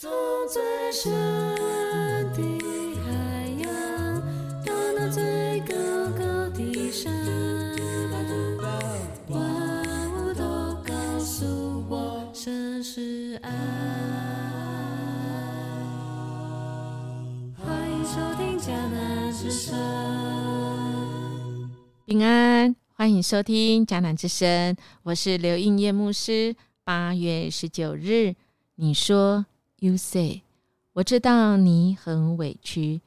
从最深的海洋，到那最高高的山，万物都告诉我，这是爱。欢迎收听迦南之声。平安，欢迎收听迦南之声，我是刘应叶牧师。八月十九日，你说，You say，我知道你很委屈。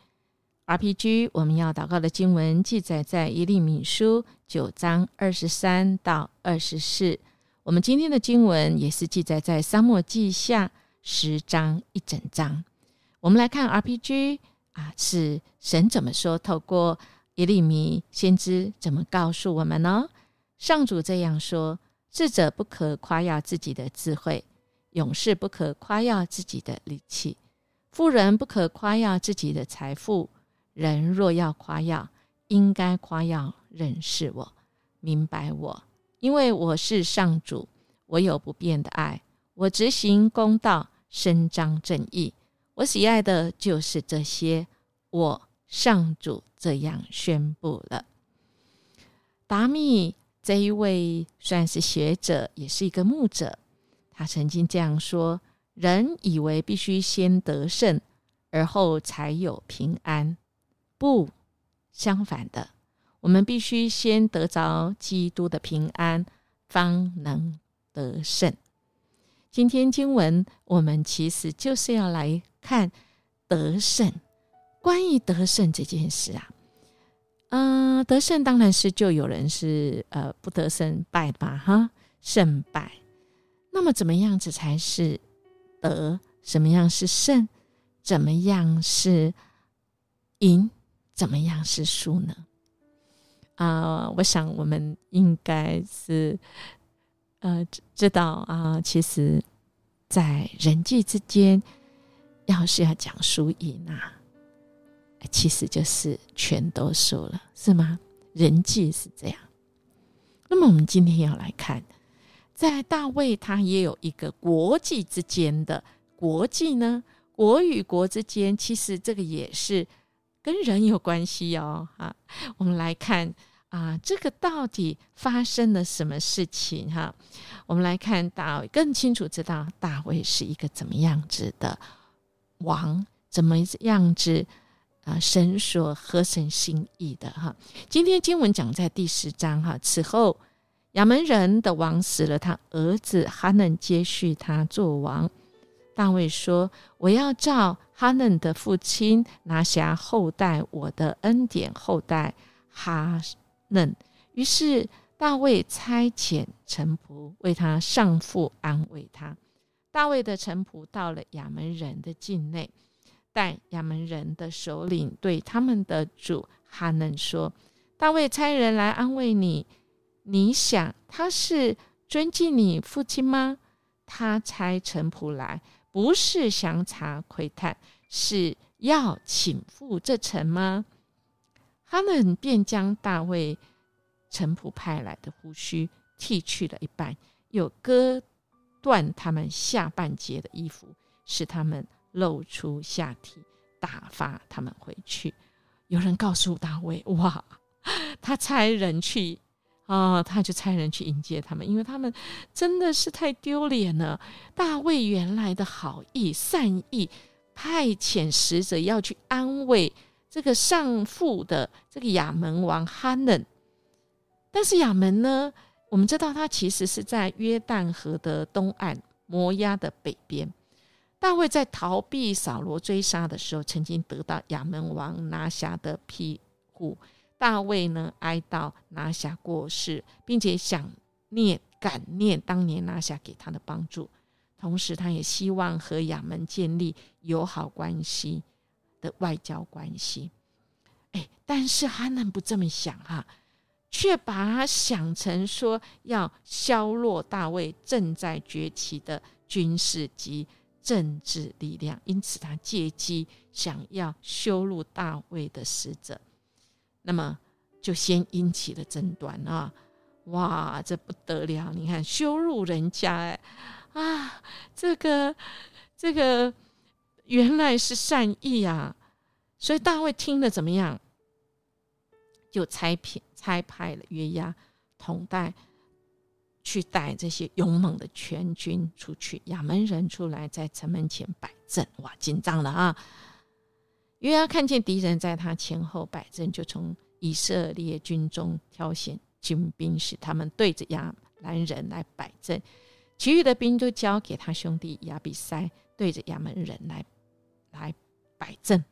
RPG，我们要祷告的经文记载在耶利米书九章二十三到二十四。我们今天的经文也是记载在沙漠记下十章一整章。我们来看 RPG 啊，是神怎么说？透过耶利米先知怎么告诉我们呢？上主这样说：智者不可夸耀自己的智慧，勇士不可夸耀自己的力气，富人不可夸耀自己的财富。人若要夸耀，应该夸耀认识我、明白我，因为我是上主，我有不变的爱，我执行公道，伸张正义。我喜爱的就是这些。我上主这样宣布了。达密这一位算是学者，也是一个牧者。他曾经这样说：“人以为必须先得胜，而后才有平安。不，相反的，我们必须先得着基督的平安，方能得胜。”今天经文，我们其实就是要来看得胜。关于得胜这件事啊，嗯，得胜当然是就有人是呃不得胜败吧，哈，胜败。那么怎么样子才是得？什么样是胜？怎么样是赢？怎么样是输呢？啊，我想我们应该是呃知道啊，其实，在人际之间，要是要讲输赢啊。其实就是全都输了，是吗？人际是这样。那么我们今天要来看，在大卫他也有一个国际之间的国际呢，国与国之间，其实这个也是跟人有关系哦。啊，我们来看啊，这个到底发生了什么事情？哈，我们来看大，更清楚知道大卫是一个怎么样子的王，怎么样子。啊，神所合神心意的哈。今天经文讲在第十章哈。此后，亚门人的王死了，他儿子哈嫩接续他做王。大卫说：“我要照哈嫩的父亲拿下后代我的恩典后代哈嫩。”于是大卫差遣臣仆为他上父安慰他。大卫的臣仆到了亚门人的境内。但亚门人的首领对他们的主哈嫩说：“大卫差人来安慰你，你想他是尊敬你父亲吗？他差臣仆来，不是详查窥探，是要请赴这城吗？”哈嫩便将大卫臣仆派来的胡须剃去了一半，又割断他们下半截的衣服，使他们。露出下体，打发他们回去。有人告诉大卫：“哇，他差人去啊，他就差人去迎接他们，因为他们真的是太丢脸了。”大卫原来的好意、善意，派遣使者要去安慰这个上父的这个亚门王哈嫩。但是亚门呢，我们知道他其实是在约旦河的东岸，摩押的北边。大卫在逃避扫罗追杀的时候，曾经得到亚门王拿辖的庇护。大卫呢，哀悼拿辖过世，并且想念感念当年拿辖给他的帮助，同时他也希望和亚门建立友好关系的外交关系。哎，但是哈能不这么想哈，却把他想成说要削弱大卫正在崛起的军事及。政治力量，因此他借机想要羞辱大卫的使者，那么就先引起了争端啊！哇，这不得了！你看羞辱人家，哎啊，这个这个原来是善意啊！所以大卫听了怎么样？就差派差派了约押同带去带这些勇猛的全军出去。亚门人出来在城门前摆阵，哇，紧张了啊！约押看见敌人在他前后摆阵，就从以色列军中挑选军兵，使他们对着亚兰人来摆阵。其余的兵都交给他兄弟亚比塞，对着亚门人来来摆阵。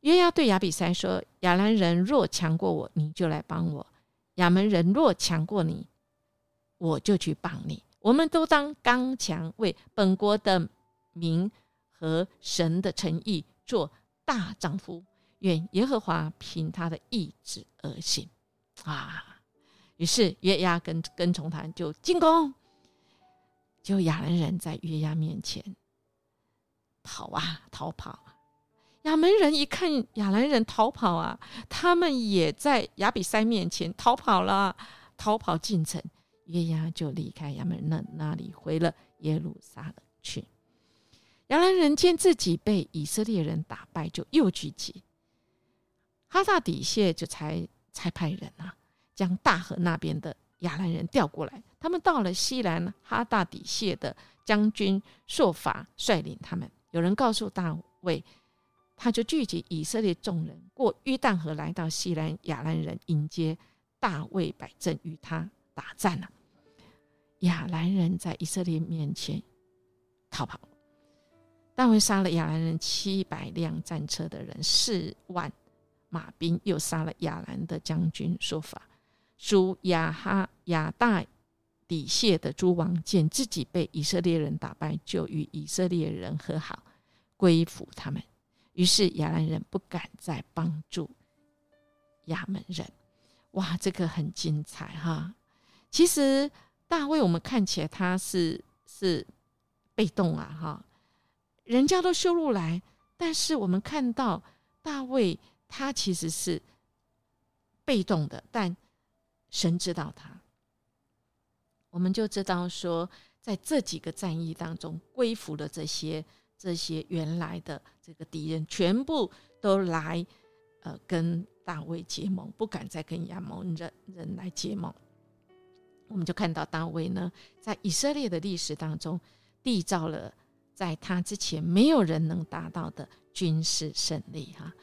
约押对亚比塞说：“亚兰人若强过我，你就来帮我；亚门人若强过你，我就去帮你。我们都当刚强，为本国的民和神的诚意做。”大丈夫，愿耶和华凭他的意志而行啊！于是约押跟跟从他就进攻，就亚兰人在约押面前跑啊逃跑。亚门人一看亚兰人逃跑啊，他们也在亚比塞面前逃跑了，逃跑进城。约押就离开亚门那那里，回了耶路撒冷去。亚兰人见自己被以色列人打败，就又聚集。哈萨底谢就才才派人啊，将大河那边的亚兰人调过来。他们到了西兰哈大底谢的将军朔法率领他们。有人告诉大卫，他就聚集以色列众人过约旦河，来到西兰亚兰人迎接大卫摆阵与他打战了。亚兰人在以色列面前逃跑。大卫杀了亚兰人七百辆战车的人，四万马兵，又杀了亚兰的将军。说法属亚哈亚大底谢的诸王，见自己被以色列人打败，就与以色列人和好，归服他们。于是亚兰人不敢再帮助亚门人。哇，这个很精彩哈！其实大卫，我们看起来他是是被动啊，哈。人家都修路来，但是我们看到大卫，他其实是被动的，但神知道他，我们就知道说，在这几个战役当中，归服了这些这些原来的这个敌人，全部都来呃跟大卫结盟，不敢再跟亚蒙人人来结盟。我们就看到大卫呢，在以色列的历史当中缔造了。在他之前，没有人能达到的军事胜利，哈，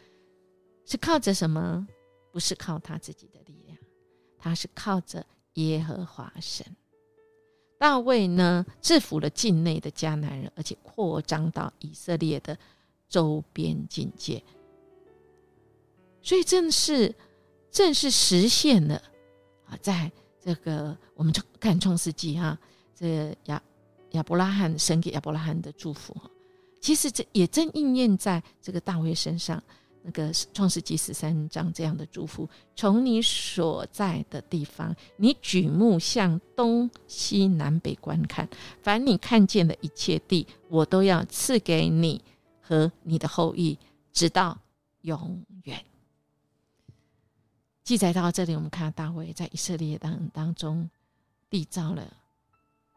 是靠着什么？不是靠他自己的力量，他是靠着耶和华神。大卫呢，制服了境内的迦南人，而且扩张到以色列的周边境界，所以正是正是实现了啊，在这个我们看创世纪哈，这亚。亚伯拉罕神给亚伯拉罕的祝福，其实这也正应验在这个大卫身上。那个创世纪十三章这样的祝福：从你所在的地方，你举目向东西南北观看，凡你看见的一切地，我都要赐给你和你的后裔，直到永远。记载到这里，我们看到大卫在以色列当当中缔造了。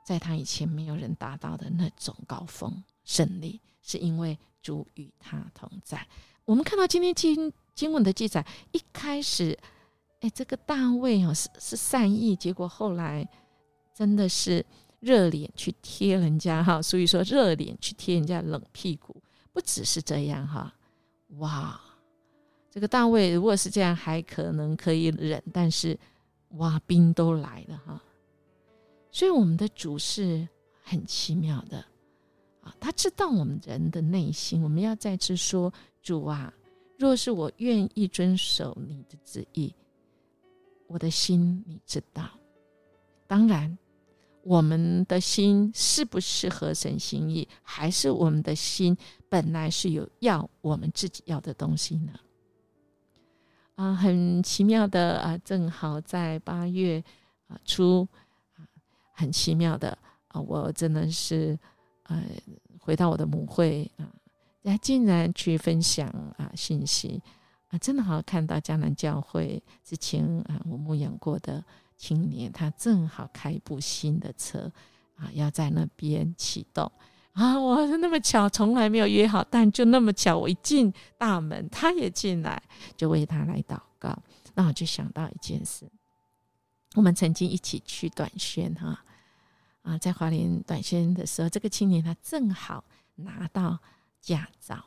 在他以前没有人达到的那种高峰胜利，是因为主与他同在。我们看到今天经经文的记载，一开始，哎，这个大卫哦是是善意，结果后来真的是热脸去贴人家哈，所以说热脸去贴人家冷屁股，不只是这样哈，哇，这个大卫如果是这样还可能可以忍，但是哇，兵都来了哈。所以我们的主是很奇妙的啊，他知道我们人的内心。我们要再次说，主啊，若是我愿意遵守你的旨意，我的心你知道。当然，我们的心适不适合神心意，还是我们的心本来是有要我们自己要的东西呢？啊，很奇妙的啊，正好在八月啊初。很奇妙的啊！我真的是，呃，回到我的母会啊，还竟然去分享啊信息啊，真的好看到江南教会之前啊，我牧养过的青年，他正好开一部新的车啊，要在那边启动，啊，我那么巧，从来没有约好，但就那么巧，我一进大门，他也进来，就为他来祷告。那我就想到一件事，我们曾经一起去短宣哈，啊在华联短宣的时候，这个青年他正好拿到驾照。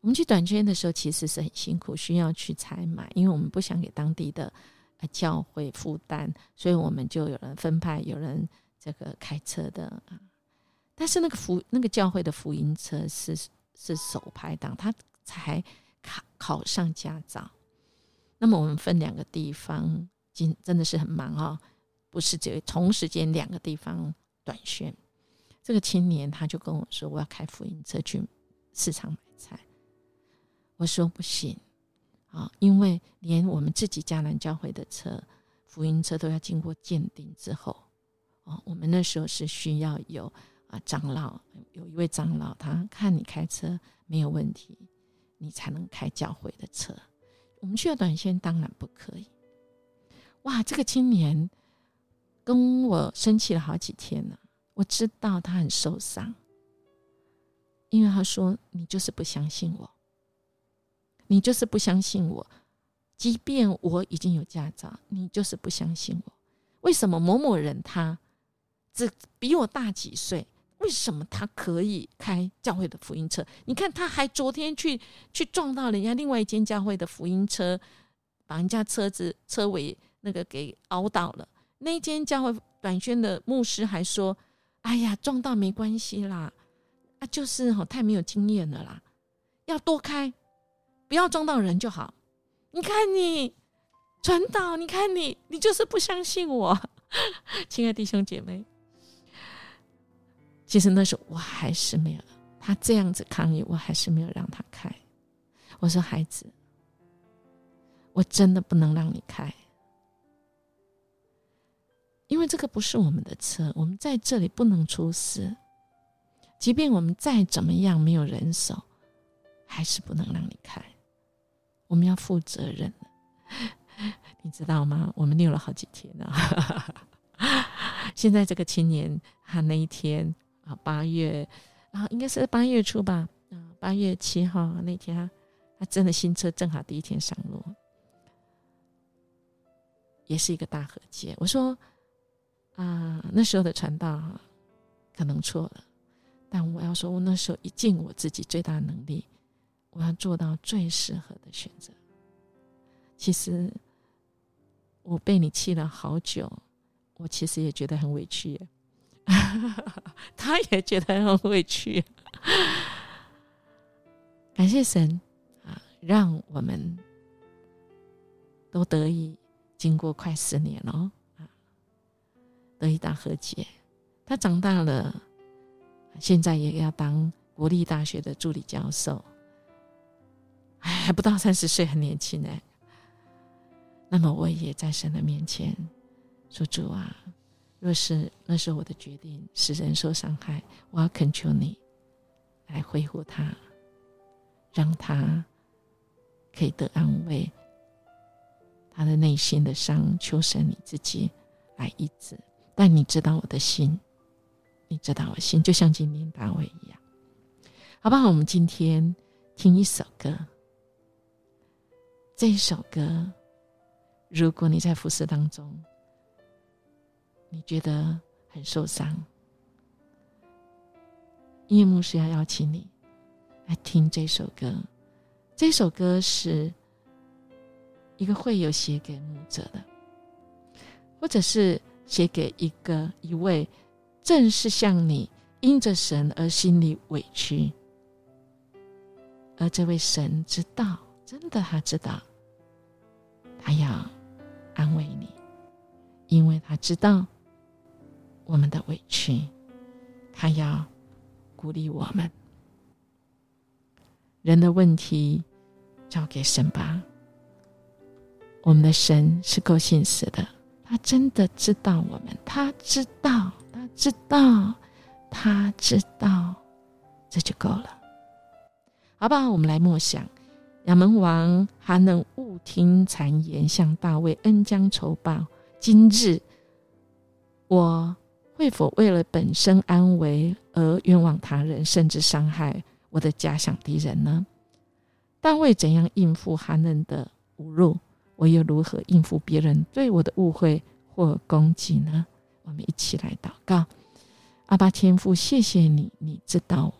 我们去短宣的时候，其实是很辛苦，需要去采买，因为我们不想给当地的教会负担，所以我们就有人分派，有人这个开车的啊。但是那个福那个教会的福音车是是手排档，他才考考上驾照。那么我们分两个地方，今真的是很忙哦，不是只有同时间两个地方短宣。这个青年他就跟我说：“我要开福音车去市场买菜。”我说：“不行啊，因为连我们自己迦南教会的车福音车都要经过鉴定之后，哦，我们那时候是需要有。”啊，长老有一位长老，他看你开车没有问题，你才能开教会的车。我们需要短线，当然不可以。哇，这个青年跟我生气了好几天了。我知道他很受伤，因为他说：“你就是不相信我，你就是不相信我，即便我已经有驾照，你就是不相信我。为什么某某人他只比我大几岁？”为什么他可以开教会的福音车？你看，他还昨天去去撞到人家另外一间教会的福音车，把人家车子车尾那个给凹倒了。那间教会短宣的牧师还说：“哎呀，撞到没关系啦，啊，就是哈太没有经验了啦，要多开，不要撞到人就好。”你看你传导，你看你，你就是不相信我，亲爱弟兄姐妹。其实那时候我还是没有，他这样子抗议，我还是没有让他开。我说：“孩子，我真的不能让你开，因为这个不是我们的车，我们在这里不能出事。即便我们再怎么样没有人手，还是不能让你开。我们要负责任 你知道吗？我们溜了好几天了。现在这个青年，他那一天。啊，八月啊，应该是八月初吧。啊，八月七号那天，他他真的新车正好第一天上路，也是一个大和解。我说啊，那时候的传道可能错了，但我要说，我那时候一尽我自己最大能力，我要做到最适合的选择。其实我被你气了好久，我其实也觉得很委屈。他也觉得很委屈。感谢神啊，让我们都得以经过快十年了，得以大和解。他长大了，现在也要当国立大学的助理教授，还不到三十岁，很年轻哎。那么我也在神的面前说：“主啊。”若是那是我的决定，使人受伤害，我要恳求你来恢复他，让他可以得安慰。他的内心的伤，求神你自己来医治。但你知道我的心，你知道我心，就像今天大卫一样，好不好？我们今天听一首歌，这一首歌，如果你在服侍当中。你觉得很受伤，音乐牧师要邀请你来听这首歌。这首歌是一个会友写给牧者的，或者是写给一个一位正是像你因着神而心里委屈，而这位神知道，真的他知道，他要安慰你，因为他知道。我们的委屈，他要鼓励我们。人的问题交给神吧。我们的神是够信实的，他真的知道我们，他知道，他知道，他知道，这就够了。好不好？我们来默想：亚门王还能误听谗言，向大卫恩将仇报。今日我。会否为了本身安危而冤枉他人，甚至伤害我的假想敌人呢？大卫怎样应付哈嫩的侮辱？我又如何应付别人对我的误会或攻击呢？我们一起来祷告，阿爸天父，谢谢你，你知道，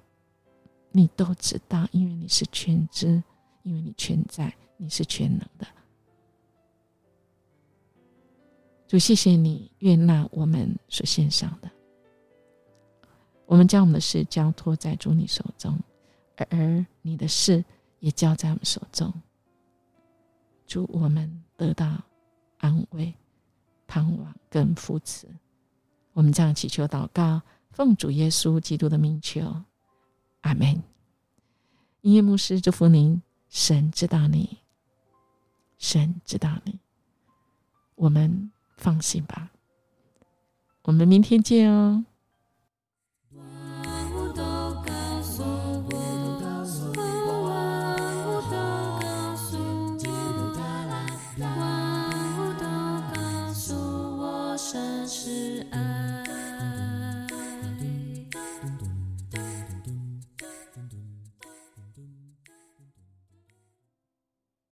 你都知道，因为你是全知，因为你全在，你是全能的。主，谢谢你悦纳我们所献上的，我们将我们的事交托在主你手中，而你的事也交在我们手中。祝我们得到安慰、盼望跟扶持。我们这样祈求祷告，奉主耶稣基督的名求，阿门。音乐牧师祝福您，神知道你，神知道你，我们放心吧。我们明天见哦。